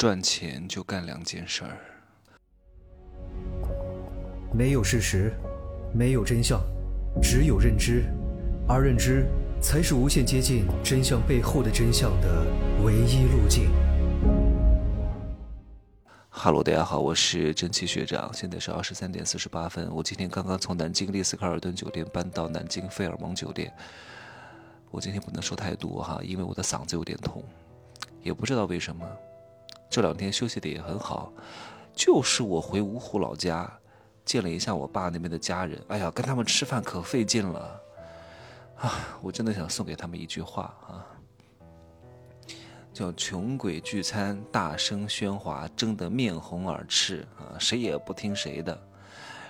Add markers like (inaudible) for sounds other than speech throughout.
赚钱就干两件事儿。没有事实，没有真相，只有认知，而认知才是无限接近真相背后的真相的唯一路径。哈喽，大家好，我是蒸汽学长，现在是二十三点四十八分。我今天刚刚从南京丽思卡尔顿酒店搬到南京费尔蒙酒店。我今天不能说太多哈，因为我的嗓子有点痛，也不知道为什么。这两天休息的也很好，就是我回芜湖老家。见了一下我爸那边的家人，哎呀，跟他们吃饭可费劲了，啊，我真的想送给他们一句话啊，叫“穷鬼聚餐，大声喧哗，争得面红耳赤啊，谁也不听谁的，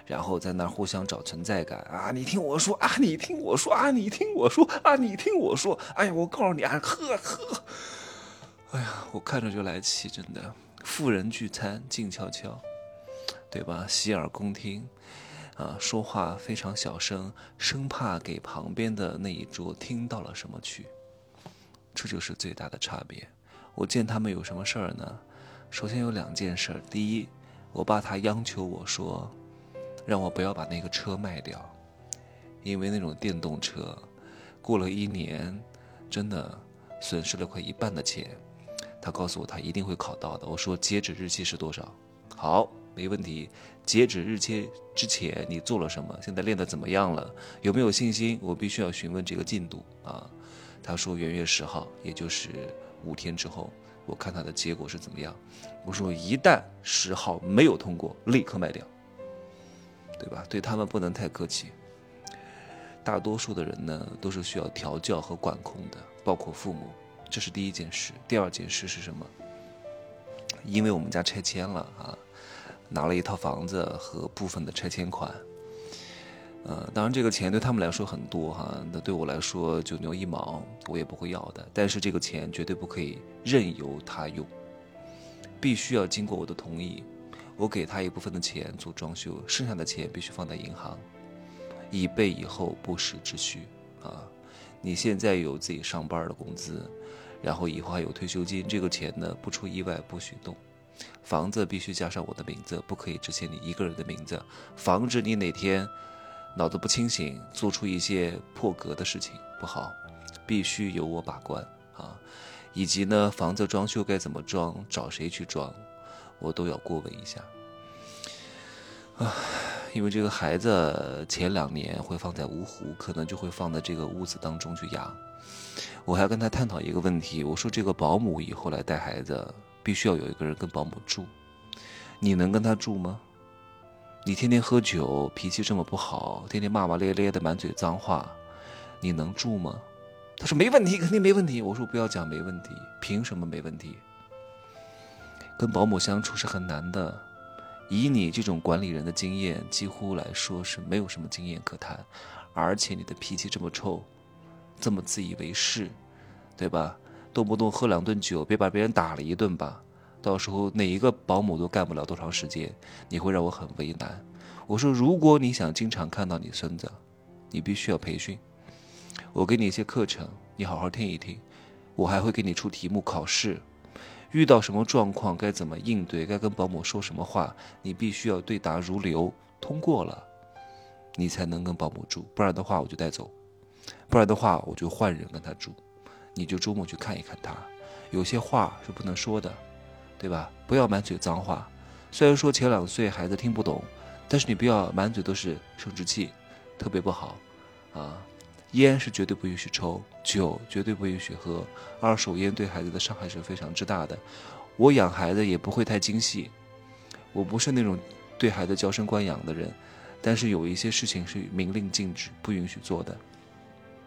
然后在那互相找存在感啊，你听我说啊，你听我说啊，你听我说啊，你听我说，哎呀，我告诉你啊，呵呵，哎呀，我看着就来气，真的，富人聚餐静悄悄。对吧？洗耳恭听，啊，说话非常小声，生怕给旁边的那一桌听到了什么去。这就是最大的差别。我见他们有什么事儿呢？首先有两件事。第一，我爸他央求我说，让我不要把那个车卖掉，因为那种电动车，过了一年，真的损失了快一半的钱。他告诉我他一定会考到的。我说截止日期是多少？好。没问题，截止日期之前你做了什么？现在练得怎么样了？有没有信心？我必须要询问这个进度啊。他说元月十号，也就是五天之后，我看他的结果是怎么样。我说一旦十号没有通过，立刻卖掉，对吧？对他们不能太客气。大多数的人呢，都是需要调教和管控的，包括父母。这是第一件事。第二件事是什么？因为我们家拆迁了啊。拿了一套房子和部分的拆迁款，呃，当然这个钱对他们来说很多哈，那对我来说九牛一毛，我也不会要的。但是这个钱绝对不可以任由他用，必须要经过我的同意。我给他一部分的钱做装修，剩下的钱必须放在银行，以备以后不时之需啊。你现在有自己上班的工资，然后以后还有退休金，这个钱呢不出意外不许动。房子必须加上我的名字，不可以只写你一个人的名字，防止你哪天脑子不清醒，做出一些破格的事情不好。必须由我把关啊，以及呢，房子装修该怎么装，找谁去装，我都要过问一下。啊，因为这个孩子前两年会放在芜湖，可能就会放在这个屋子当中去养。我还跟他探讨一个问题，我说这个保姆以后来带孩子。必须要有一个人跟保姆住，你能跟他住吗？你天天喝酒，脾气这么不好，天天骂骂咧咧的，满嘴脏话，你能住吗？他说没问题，肯定没问题。我说不要讲没问题，凭什么没问题？跟保姆相处是很难的，以你这种管理人的经验，几乎来说是没有什么经验可谈，而且你的脾气这么臭，这么自以为是，对吧？动不动喝两顿酒，别把别人打了一顿吧。到时候哪一个保姆都干不了多长时间，你会让我很为难。我说，如果你想经常看到你孙子，你必须要培训。我给你一些课程，你好好听一听。我还会给你出题目考试。遇到什么状况该怎么应对，该跟保姆说什么话，你必须要对答如流。通过了，你才能跟保姆住，不然的话我就带走，不然的话我就换人跟他住。你就周末去看一看他，有些话是不能说的，对吧？不要满嘴脏话。虽然说前两岁孩子听不懂，但是你不要满嘴都是生殖器，特别不好啊！烟是绝对不允许抽，酒绝对不允许喝，二手烟对孩子的伤害是非常之大的。我养孩子也不会太精细，我不是那种对孩子娇生惯养的人，但是有一些事情是明令禁止、不允许做的。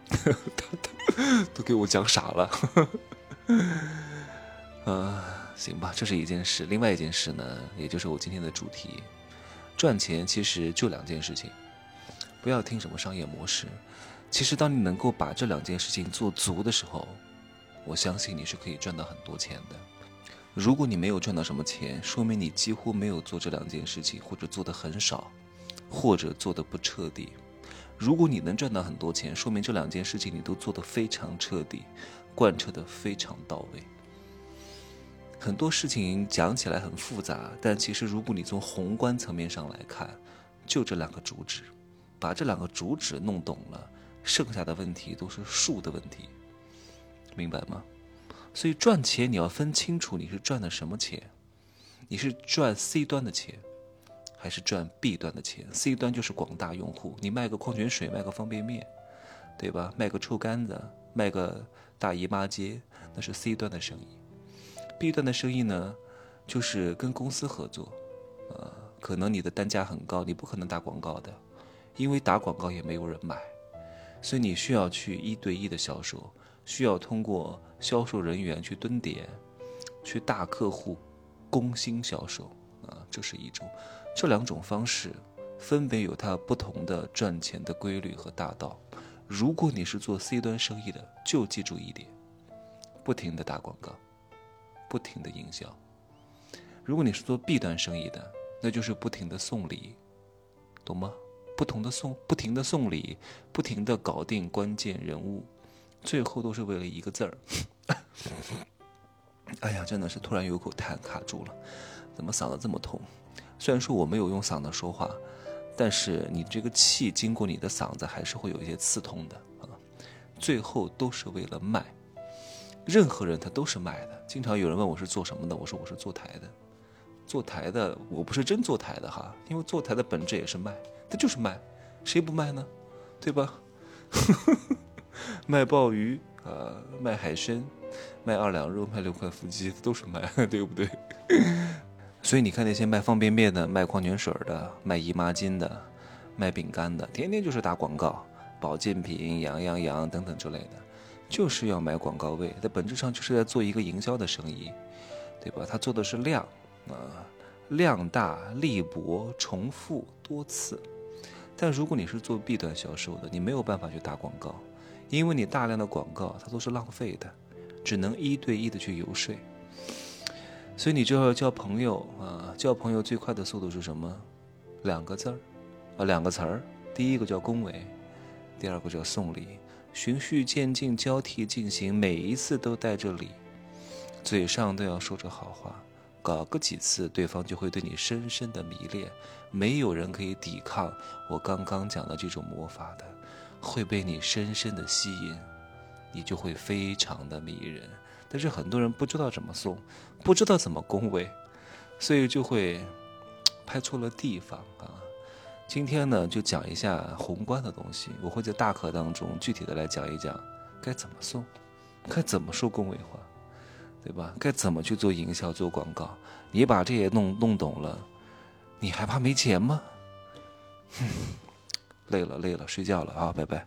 他 (laughs) 他都给我讲傻了，(laughs) 呃，行吧，这是一件事。另外一件事呢，也就是我今天的主题，赚钱其实就两件事情，不要听什么商业模式。其实当你能够把这两件事情做足的时候，我相信你是可以赚到很多钱的。如果你没有赚到什么钱，说明你几乎没有做这两件事情，或者做的很少，或者做的不彻底。如果你能赚到很多钱，说明这两件事情你都做得非常彻底，贯彻得非常到位。很多事情讲起来很复杂，但其实如果你从宏观层面上来看，就这两个主旨，把这两个主旨弄懂了，剩下的问题都是数的问题，明白吗？所以赚钱你要分清楚你是赚的什么钱，你是赚 C 端的钱，还是赚 B 端的钱？C 端就是广大用户，你卖个矿泉水，卖个方便面，对吧？卖个臭干子，卖个大姨妈巾，那是 C 端的生意。B 端的生意呢，就是跟公司合作，呃，可能你的单价很高，你不可能打广告的，因为打广告也没有人买，所以你需要去一对一的销售，需要通过销售人员去蹲点，去大客户攻心销售啊，这是一种，这两种方式分别有它不同的赚钱的规律和大道。如果你是做 C 端生意的，就记住一点，不停的打广告。不停的营销。如果你是做 B 端生意的，那就是不停的送礼，懂吗？不同的送，不停的送礼，不停的搞定关键人物，最后都是为了一个字儿。(laughs) 哎呀，真的是突然有口痰卡住了，怎么嗓子这么痛？虽然说我没有用嗓子说话，但是你这个气经过你的嗓子还是会有一些刺痛的啊。最后都是为了卖。任何人他都是卖的。经常有人问我是做什么的，我说我是做台的。做台的我不是真做台的哈，因为做台的本质也是卖，他就是卖，谁不卖呢？对吧？(laughs) 卖鲍鱼啊，卖海参，卖二两肉，卖六块腹肌都是卖，(laughs) 对不对？(laughs) 所以你看那些卖方便面的、卖矿泉水的、卖姨妈巾的、卖饼干的，天天就是打广告，保健品、养养养等等之类的。就是要买广告位，它本质上就是在做一个营销的生意，对吧？他做的是量，啊，量大利薄，重复多次。但如果你是做 B 端销售的，你没有办法去打广告，因为你大量的广告它都是浪费的，只能一对一的去游说。所以你就要交朋友啊，交朋友最快的速度是什么？两个字儿，啊，两个词儿，第一个叫恭维，第二个叫送礼。循序渐进，交替进行，每一次都带着礼，嘴上都要说着好话，搞个几次，对方就会对你深深的迷恋。没有人可以抵抗我刚刚讲的这种魔法的，会被你深深的吸引，你就会非常的迷人。但是很多人不知道怎么送，不知道怎么恭维，所以就会拍错了地方啊。今天呢，就讲一下宏观的东西。我会在大课当中具体的来讲一讲，该怎么送，该怎么说恭维话，对吧？该怎么去做营销、做广告？你把这些弄弄懂了，你还怕没钱吗？(laughs) 累了，累了，睡觉了啊，拜拜。